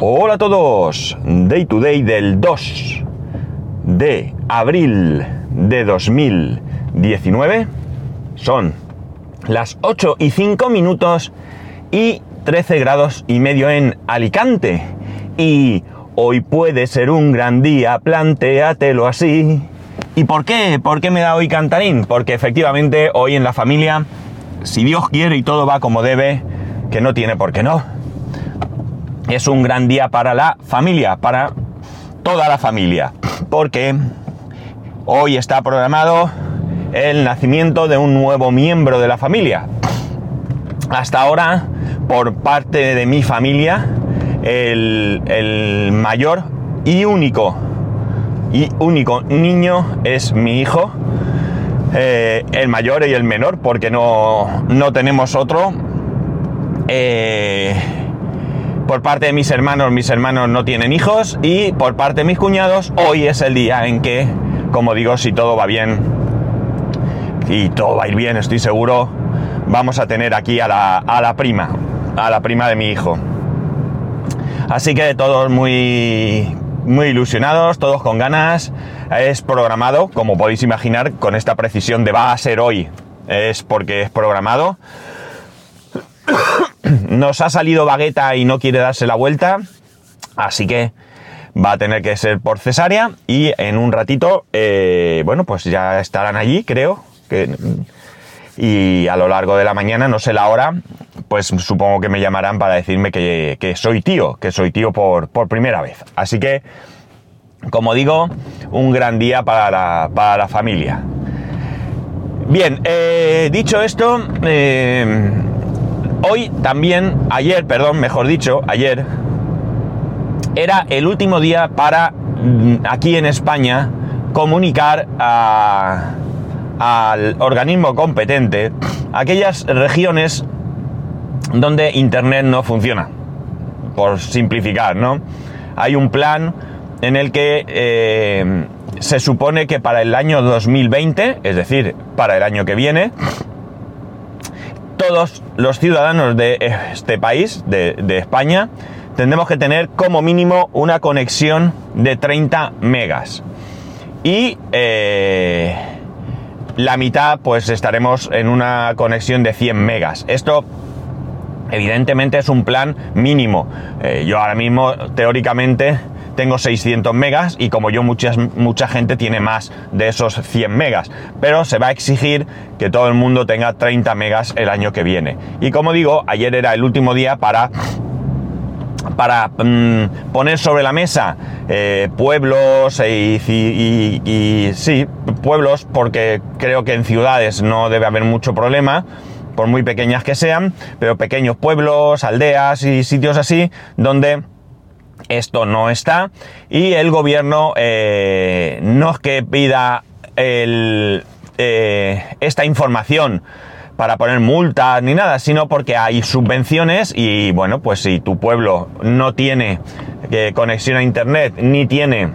Hola a todos, Day to Day del 2 de abril de 2019. Son las 8 y 5 minutos y 13 grados y medio en Alicante. Y hoy puede ser un gran día, plantéatelo así. ¿Y por qué? ¿Por qué me da hoy cantarín? Porque efectivamente hoy en la familia, si Dios quiere y todo va como debe, que no tiene por qué no, es un gran día para la familia, para toda la familia, porque hoy está programado el nacimiento de un nuevo miembro de la familia. Hasta ahora, por parte de mi familia, el, mayor y único y único niño es mi hijo, eh, el mayor y el menor, porque no, no tenemos otro. Eh, por parte de mis hermanos, mis hermanos no tienen hijos y por parte de mis cuñados, hoy es el día en que, como digo, si todo va bien y todo va a ir bien, estoy seguro, vamos a tener aquí a la, a la prima, a la prima de mi hijo. Así que todos muy, muy ilusionados, todos con ganas. Es programado, como podéis imaginar, con esta precisión de va a ser hoy. Es porque es programado nos ha salido bagueta y no quiere darse la vuelta, así que va a tener que ser por cesárea y en un ratito, eh, bueno, pues ya estarán allí, creo, que, y a lo largo de la mañana, no sé la hora, pues supongo que me llamarán para decirme que, soy tío, que soy tío por, primera vez. Así que, como digo, un gran día para la, familia. Bien, eh, dicho esto, eh, Hoy también, ayer, perdón, mejor dicho, ayer, era el último día para mm, aquí en España comunicar al organismo competente aquellas regiones donde Internet no funciona. Por simplificar, ¿no? Hay un plan en el que eh, se supone que para el año 2020, es decir, para el año que viene, todos los ciudadanos de este país, de, España, tendremos que tener como mínimo una conexión de 30 megas. Y eh, la mitad, pues estaremos en una conexión de 100 megas. Esto evidentemente es un plan mínimo. Eh, yo ahora mismo, teóricamente, tengo 600 megas y como yo muchas, mucha gente tiene más de esos 100 megas, pero se va a exigir que todo el mundo tenga 30 megas el año que viene. Y como digo, ayer era el último día para para mm, poner sobre la mesa eh, pueblos y, y, sí, pueblos, porque creo que en ciudades no debe haber mucho problema, por muy pequeñas que sean, pero pequeños pueblos, aldeas y sitios así, donde esto no está. Y el gobierno eh, no es que pida eh, esta información para poner multas ni nada, sino porque hay subvenciones y bueno, pues si tu pueblo no tiene eh, conexión a internet ni tiene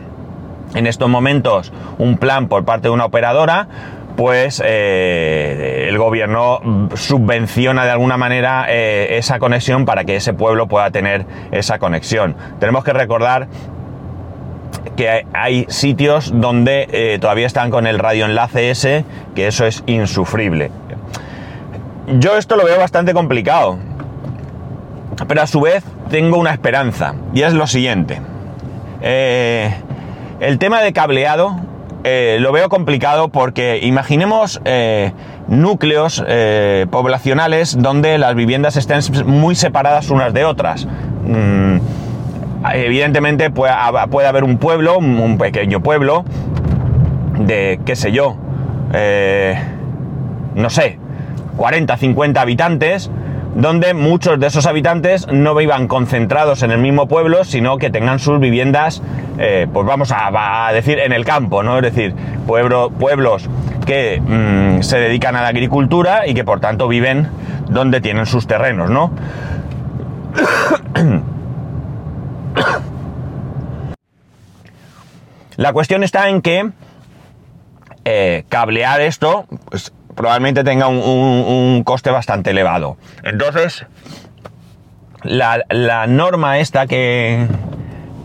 en estos momentos un plan por parte de una operadora, pues el gobierno subvenciona de alguna manera eh, esa conexión para que ese pueblo pueda tener esa conexión. Tenemos que recordar que hay sitios donde eh, todavía están con el radioenlace ese, que eso es insufrible. Yo esto lo veo bastante complicado, pero a su vez tengo una esperanza, y es lo siguiente. el tema de cableado eh, lo veo complicado porque imaginemos eh, núcleos eh, poblacionales donde las viviendas estén muy separadas unas de otras. Mm, evidentemente puede, haber un pueblo, un pequeño pueblo, de qué sé yo, no sé, 40, 50 habitantes, donde muchos de esos habitantes no vivan concentrados en el mismo pueblo, sino que tengan sus viviendas, eh, pues vamos a, decir, en el campo, ¿no? Es decir, pueblos que mm, se dedican a la agricultura y que por tanto viven donde tienen sus terrenos, ¿no? La cuestión está en que eh, cablear esto, pues probablemente tenga un, coste bastante elevado. Entonces, la, norma esta que,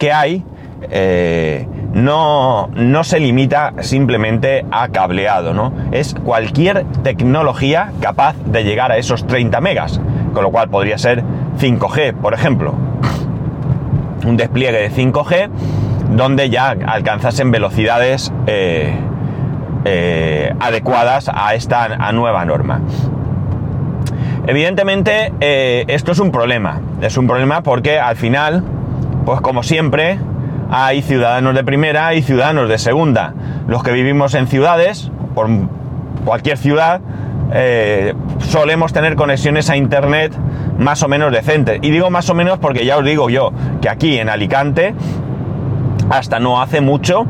que hay eh, no, no se limita simplemente a cableado, ¿no? Es cualquier tecnología capaz de llegar a esos 30 megas, con lo cual podría ser 5G, por ejemplo. Un despliegue de 5G donde ya alcanzasen velocidades eh, eh, adecuadas a esta nueva norma. Evidentemente, esto es un problema. Es un problema porque al final, pues como siempre, hay ciudadanos de primera y ciudadanos de segunda. Los que vivimos en ciudades, por cualquier ciudad, eh, solemos tener conexiones a internet más o menos decentes. Y digo más o menos porque ya os digo yo que aquí en Alicante, hasta no hace mucho,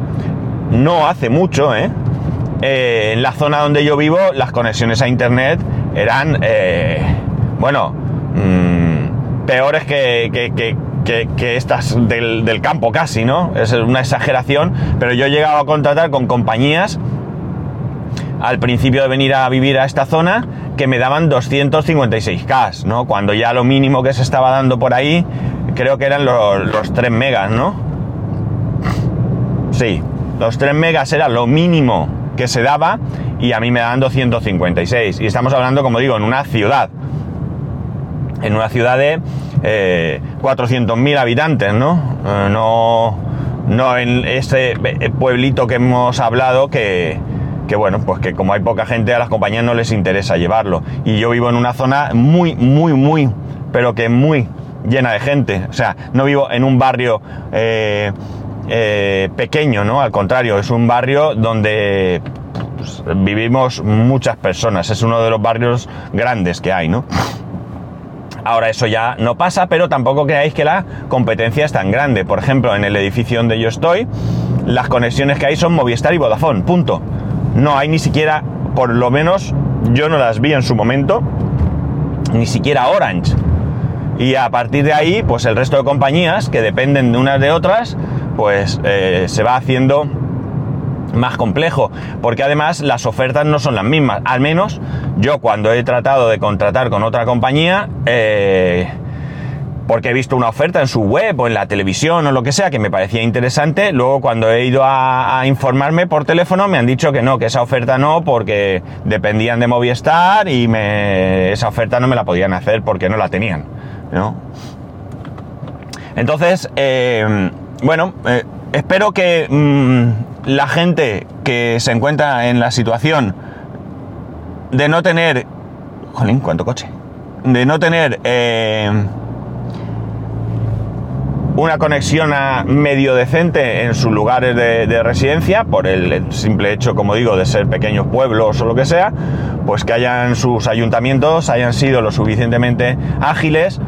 no hace mucho, ¿eh? Eh, en la zona donde yo vivo, las conexiones a internet eran, bueno, mm, peores que, que, estas del, campo casi, ¿no? Es una exageración, pero yo he llegado a contratar con compañías al principio de venir a vivir a esta zona que me daban 256K, ¿no? Cuando ya lo mínimo que se estaba dando por ahí creo que eran los, los 3 megas, ¿no? Sí, los 3 megas era lo mínimo que se daba y a mí me daban 256. Y estamos hablando, como digo, en una ciudad. En una ciudad de eh, 400.000 habitantes, ¿no? Eh, ¿no? No en ese pueblito que hemos hablado que, que, bueno, pues que como hay poca gente a las compañías no les interesa llevarlo. Y yo vivo en una zona muy, muy, muy, pero que muy llena de gente. O sea, no vivo en un barrio eh, eh, pequeño, ¿no? Al contrario, es un barrio donde pues, vivimos muchas personas. Es uno de los barrios grandes que hay, ¿no? Ahora eso ya no pasa, pero tampoco creáis que la competencia es tan grande. Por ejemplo, en el edificio donde yo estoy, las conexiones que hay son Movistar y Vodafone, punto. No hay ni siquiera, por lo menos yo no las vi en su momento, ni siquiera Orange. Y a partir de ahí, pues el resto de compañías que dependen de unas de otras, pues eh, se va haciendo más complejo, porque además las ofertas no son las mismas. Al menos yo cuando he tratado de contratar con otra compañía, eh, porque he visto una oferta en su web o en la televisión o lo que sea que me parecía interesante, luego cuando he ido a, informarme por teléfono me han dicho que no, que esa oferta no, porque dependían de Movistar y me, esa oferta no me la podían hacer porque no la tenían. Entonces, eh, bueno, eh, espero que mm, la gente que se encuentra en la situación de no tener... Jolín, ¿cuánto coche? De no tener eh, una conexión a medio decente en sus lugares de, residencia, por el simple hecho, como digo, de ser pequeños pueblos o lo que sea, pues que hayan sus ayuntamientos, hayan sido lo suficientemente ágiles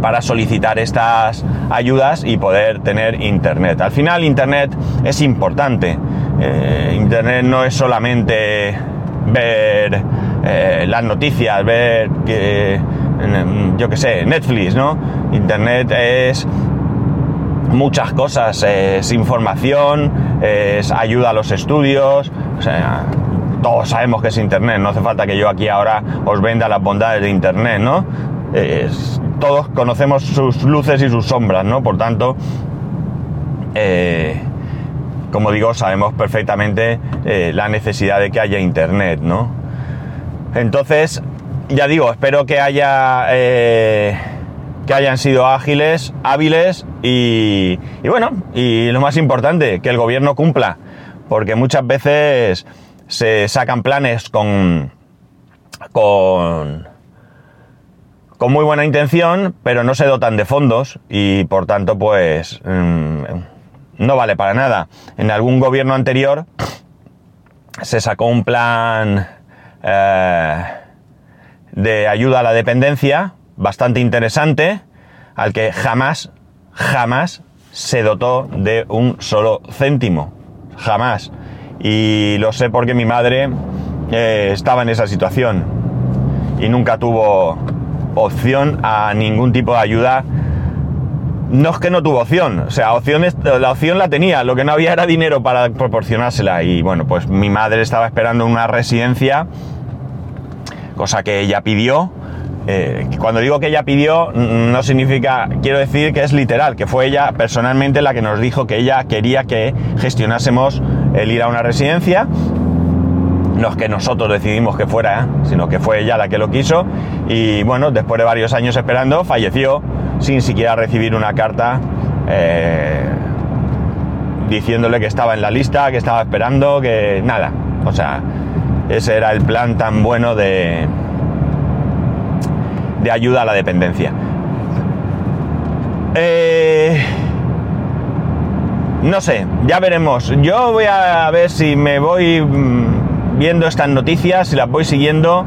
para solicitar estas ayudas y poder tener internet. Al final internet es importante. Eh, internet no es solamente ver eh, las noticias, ver que, yo qué sé, Netflix, ¿no? Internet es muchas cosas, es información, es ayuda a los estudios, o sea, todos sabemos que es Internet, no hace falta que yo aquí ahora os venda las bondades de Internet, ¿no? Todos conocemos sus luces y sus sombras, ¿no? Por tanto, eh, como digo, sabemos perfectamente eh, la necesidad de que haya internet, ¿no? Entonces, ya digo, espero que haya. Eh, que hayan sido ágiles, hábiles y, y bueno, y lo más importante, que el gobierno cumpla, porque muchas veces se sacan planes con, con, con muy buena intención, pero no se dotan de fondos y por tanto pues mm, no vale para nada. En algún gobierno anterior se sacó un plan eh, de ayuda a la dependencia bastante interesante al que jamás, jamás se dotó de un solo céntimo. Jamás. Y lo sé porque mi madre eh, estaba en esa situación y nunca tuvo opción a ningún tipo de ayuda. No es que no tuvo opción, o sea, opciones, la opción la tenía, lo que no había era dinero para proporcionársela. Y bueno, pues mi madre estaba esperando una residencia, cosa que ella pidió, eh, cuando digo que ella pidió, no significa, quiero decir que es literal, que fue ella personalmente la que nos dijo que ella quería que gestionásemos el ir a una residencia. No es que nosotros decidimos que fuera, ¿eh? sino que fue ella la que lo quiso. Y bueno, después de varios años esperando, falleció sin siquiera recibir una carta eh, diciéndole que estaba en la lista, que estaba esperando, que nada. O sea, ese era el plan tan bueno de, de ayuda a la dependencia. Eh, no sé, ya veremos. Yo voy a ver si me voy mm, viendo estas noticias, si las voy siguiendo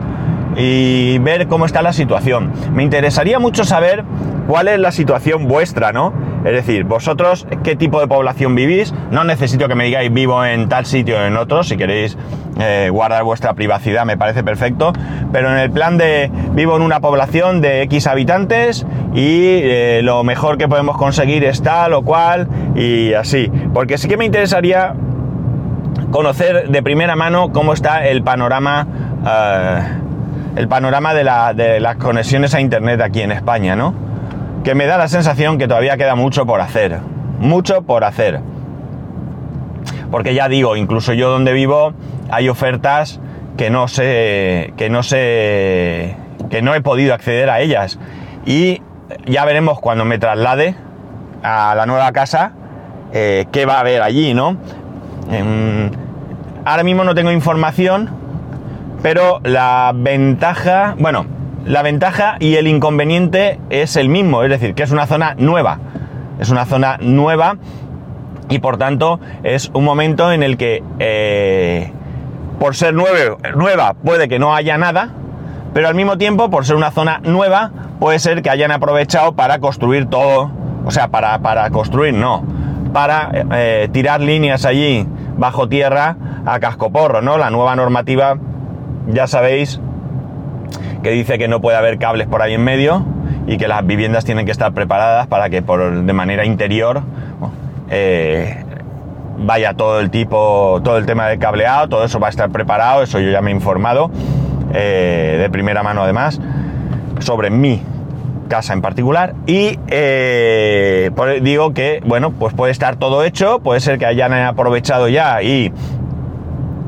y ver cómo está la situación. Me interesaría mucho saber cuál es la situación vuestra, ¿no? Es decir, vosotros qué tipo de población vivís. No necesito que me digáis vivo en tal sitio o en otro, si queréis eh, guardar vuestra privacidad me parece perfecto. Pero en el plan de vivo en una población de X habitantes y eh, lo mejor que podemos conseguir es tal o cual y así. Porque sí que me interesaría conocer de primera mano cómo está el panorama. Eh, el panorama de, las conexiones a internet aquí en España, ¿no? que me da la sensación que todavía queda mucho por hacer. Mucho por hacer. Porque ya digo, incluso yo donde vivo hay ofertas que no sé, que no sé, que no he podido acceder a ellas. Y ya veremos cuando me traslade a la nueva casa eh, qué va a haber allí, ¿no? Em, ahora mismo no tengo información, pero la ventaja, bueno, la ventaja y el inconveniente es el mismo, es decir, que es una zona nueva. Es una zona nueva y por tanto es un momento en el que eh, por ser nueva puede que no haya nada, pero al mismo tiempo por ser una zona nueva puede ser que hayan aprovechado para construir todo, o sea, para, construir no, para eh, tirar líneas allí bajo tierra a cascoporro, ¿no? La nueva normativa, ya sabéis, que dice que no puede haber cables por ahí en medio y que las viviendas tienen que estar preparadas para que por, de manera interior eh, vaya todo el tipo, todo el tema de cableado, todo eso va a estar preparado, eso yo ya me he informado eh, de primera mano además sobre mi casa en particular y eh, digo que bueno pues puede estar todo hecho puede ser que hayan aprovechado ya y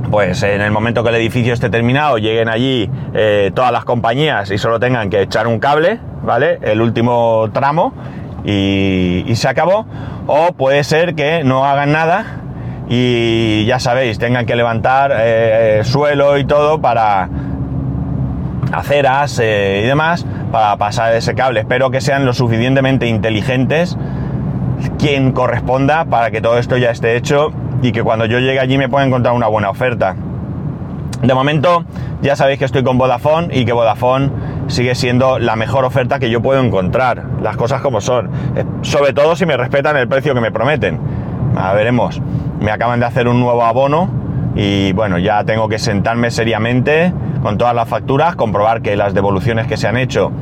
pues en el momento que el edificio esté terminado lleguen allí eh, todas las compañías y solo tengan que echar un cable, ¿vale? El último tramo y, se acabó. O puede ser que no hagan nada y ya sabéis, tengan que levantar eh, suelo y todo para aceras y demás para pasar ese cable. Espero que sean lo suficientemente inteligentes quien corresponda para que todo esto ya esté hecho y que cuando yo llegue allí me pueda encontrar una buena oferta. De momento ya sabéis que estoy con Vodafone y que Vodafone sigue siendo la mejor oferta que yo puedo encontrar, las cosas como son, eh, sobre todo si me respetan el precio que me prometen. A veremos, me acaban de hacer un nuevo abono y bueno, ya tengo que sentarme seriamente con todas las facturas, comprobar que las devoluciones que se han hecho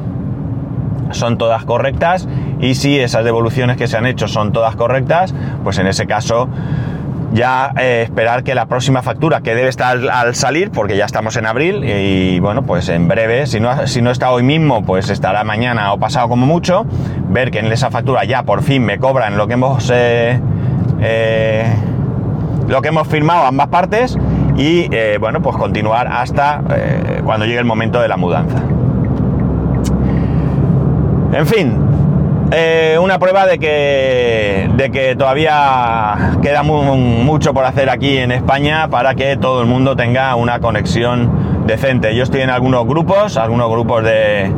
son todas correctas. Y si esas devoluciones que se han hecho son todas correctas, pues en ese caso ya eh, esperar que la próxima factura, que debe estar al, salir, porque ya estamos en abril, y, bueno, pues en breve, si no, si no está hoy mismo, pues estará mañana o pasado como mucho, ver que en esa factura ya por fin me cobran lo que hemos, eh, eh, lo que hemos firmado ambas partes, y bueno, pues continuar hasta cuando llegue el momento de la mudanza. En fin, eh, una prueba de que, de que todavía queda mucho por hacer aquí en España para que todo el mundo tenga una conexión decente. Yo estoy en algunos grupos, algunos grupos de,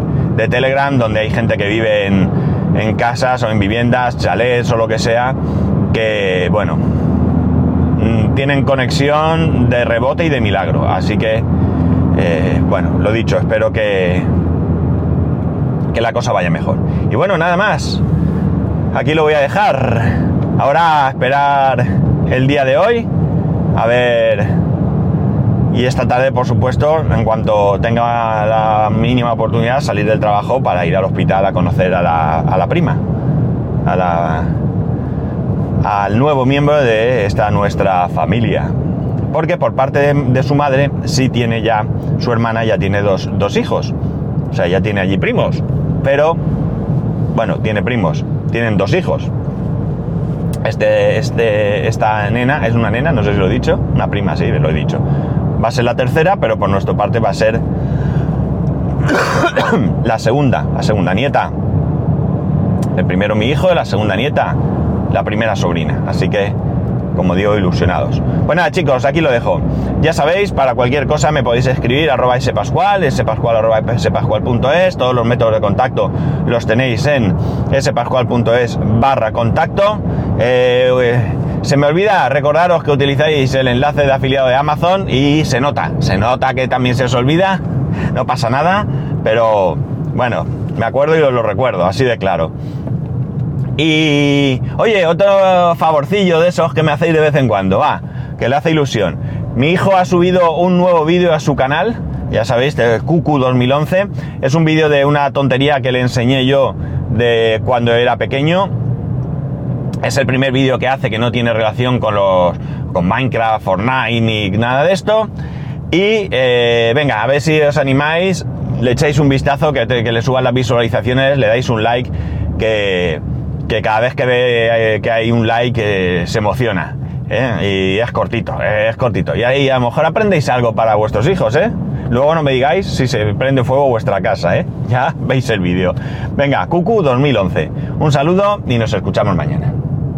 Telegram donde hay gente que vive en, en, casas o en viviendas, chalets o lo que sea, que bueno, tienen conexión de rebote y de milagro. Así que, eh, bueno, lo dicho, espero que, que la cosa vaya mejor. Y bueno, nada más. Aquí lo voy a dejar. Ahora a esperar el día de hoy. A ver. Y esta tarde, por supuesto, en cuanto tenga la mínima oportunidad, salir del trabajo para ir al hospital a conocer a la, a la prima. A la, al nuevo miembro de esta nuestra familia. Porque por parte de, su madre sí tiene ya, su hermana ya tiene dos, dos hijos O sea, ya tiene allí primos. Pero, bueno, tiene primos. Tienen dos hijos. Este, este, esta nena es una nena, no sé si lo he dicho. Una prima, sí, lo he dicho. Va a ser la tercera, pero por nuestra parte va a ser la segunda, la segunda nieta. El primero mi hijo, la segunda nieta, la primera sobrina. Así que, como digo, ilusionados. Pues nada, chicos, aquí lo dejo. Ya sabéis, para cualquier cosa me podéis escribir arroba spascual, spascual arroba todos los métodos de contacto los tenéis en spascual.es barra contacto. Eh, se me olvida recordaros que utilizáis el enlace de afiliado de Amazon y se nota, se nota que también se os olvida, no pasa nada, pero bueno, me acuerdo y os lo recuerdo, así de claro. Y oye, otro favorcillo de esos que me hacéis de vez en cuando, va, que le hace ilusión. Mi hijo ha subido un nuevo vídeo a su canal, ya sabéis, de QQ 2011. Es un vídeo de una tontería que le enseñé yo de cuando era pequeño. Es el primer vídeo que hace que no tiene relación con los con Minecraft, Fortnite ni nada de esto. Y eh, venga, a ver si os animáis, le echáis un vistazo, que le suban las visualizaciones, le dais un like, que, que cada vez que ve eh, que hay un like eh, se emociona. ¿eh? Y es cortito, es cortito. Y ahí a lo mejor aprendéis algo para vuestros hijos, ¿eh? Luego no me digáis si se prende fuego vuestra casa, ¿eh? Ya veis el vídeo. Venga, Cucu 2011. Un saludo y nos escuchamos mañana.